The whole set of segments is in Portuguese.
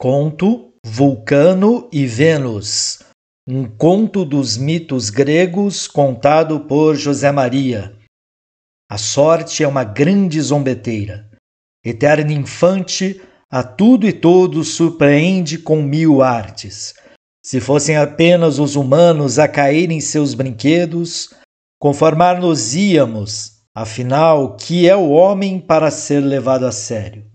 Conto Vulcano e Vênus, um conto dos mitos gregos contado por José Maria. A sorte é uma grande zombeteira. Eterna infante, a tudo e todos surpreende com mil artes. Se fossem apenas os humanos a cair em seus brinquedos, conformar-nos-íamos, afinal, que é o homem para ser levado a sério.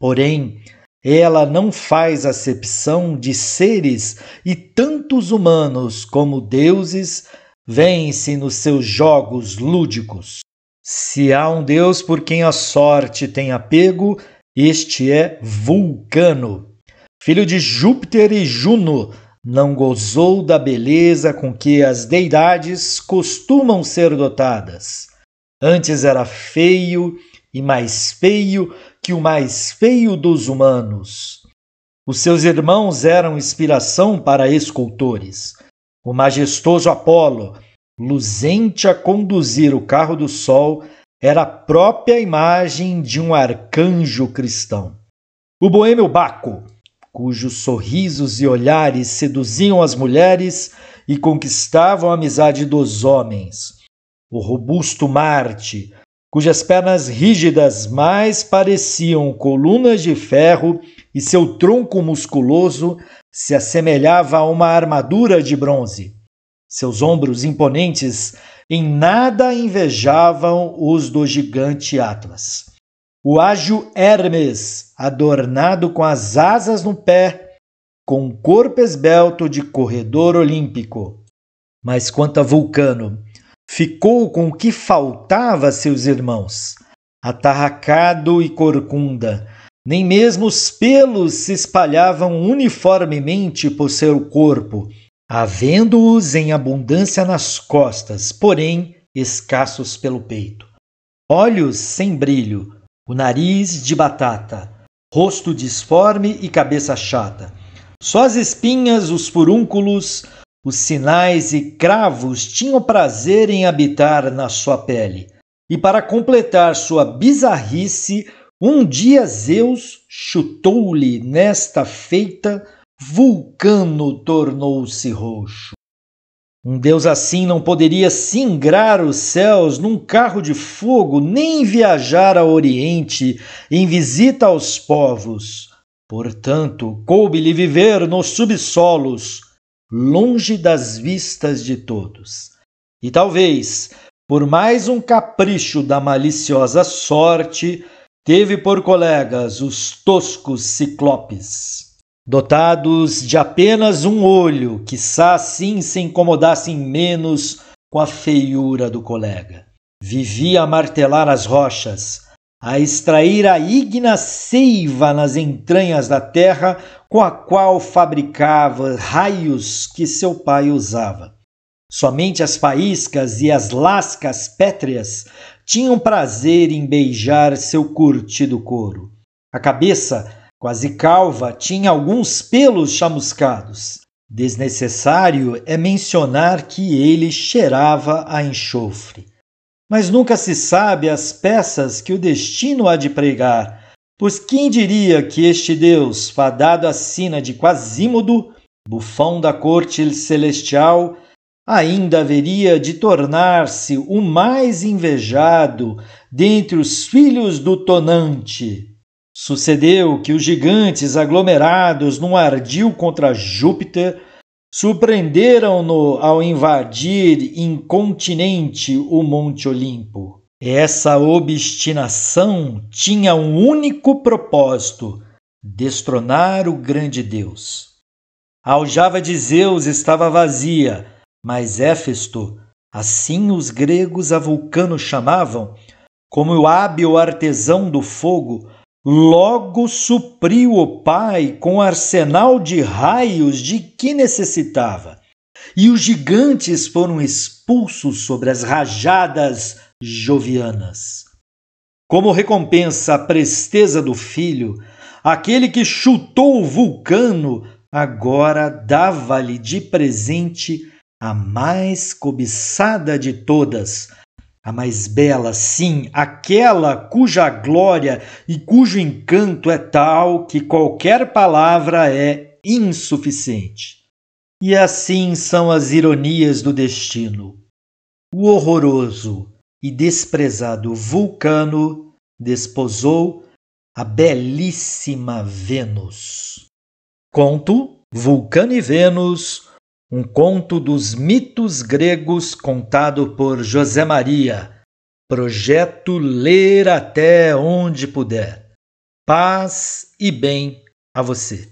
Porém, ela não faz acepção de seres e tantos humanos como deuses vêm-se nos seus jogos lúdicos. Se há um Deus por quem a sorte tem apego, este é Vulcano. Filho de Júpiter e Juno, não gozou da beleza com que as deidades costumam ser dotadas. Antes era feio e mais feio que o mais feio dos humanos. Os seus irmãos eram inspiração para escultores. O majestoso Apolo, luzente a conduzir o carro do sol, era a própria imagem de um arcanjo cristão. O boêmio Baco, cujos sorrisos e olhares seduziam as mulheres e conquistavam a amizade dos homens. O robusto Marte, cujas pernas rígidas mais pareciam colunas de ferro e seu tronco musculoso se assemelhava a uma armadura de bronze. Seus ombros imponentes em nada invejavam os do gigante Atlas. O ágil Hermes, adornado com as asas no pé, com um corpo esbelto de corredor olímpico. Mas quanto a Vulcano, ficou com o que faltava a seus irmãos, atarracado e corcunda. Nem mesmo os pelos se espalhavam uniformemente por seu corpo, havendo-os em abundância nas costas, porém escassos pelo peito. Olhos sem brilho, o nariz de batata, rosto disforme e cabeça chata. Só as espinhas, os furúnculos, os sinais e cravos tinham prazer em habitar na sua pele. E para completar sua bizarrice, um dia Zeus chutou-lhe nesta feita, Vulcano tornou-se roxo. Um deus assim não poderia singrar os céus num carro de fogo, nem viajar ao Oriente em visita aos povos. Portanto, coube-lhe viver nos subsolos, longe das vistas de todos. E talvez, por mais um capricho da maliciosa sorte, teve por colegas os toscos ciclopes, dotados de apenas um olho, que assim se incomodassem menos com a feiura do colega. Vivia a martelar as rochas, a extrair a ígna seiva nas entranhas da terra com a qual fabricava raios que seu pai usava. Somente as faíscas e as lascas pétreas tinham prazer em beijar seu curtido couro. A cabeça, quase calva, tinha alguns pelos chamuscados. Desnecessário é mencionar que ele cheirava a enxofre mas nunca se sabe as peças que o destino há de pregar. Pois quem diria que este Deus, fadado à sina de Quasímodo, bufão da corte celestial, ainda haveria de tornar-se o mais invejado dentre os filhos do Tonante. Sucedeu que os gigantes aglomerados num ardil contra Júpiter surpreenderam-no ao invadir incontinente o Monte Olimpo. Essa obstinação tinha um único propósito: destronar o grande Deus. A aljava de Zeus estava vazia, mas Éfesto, assim os gregos a Vulcano chamavam, como o hábil artesão do fogo, Logo supriu o pai com arsenal de raios de que necessitava, e os gigantes foram expulsos sobre as rajadas jovianas. Como recompensa à presteza do filho, aquele que chutou o vulcano agora dava-lhe de presente a mais cobiçada de todas, A mais bela, sim, aquela cuja glória e cujo encanto é tal que qualquer palavra é insuficiente. E assim são as ironias do destino. O horroroso e desprezado Vulcano desposou a belíssima Vênus. Conto Vulcano e Vênus, um conto dos mitos gregos contado por José Maria. Projeto Ler até onde puder. Paz e bem a você.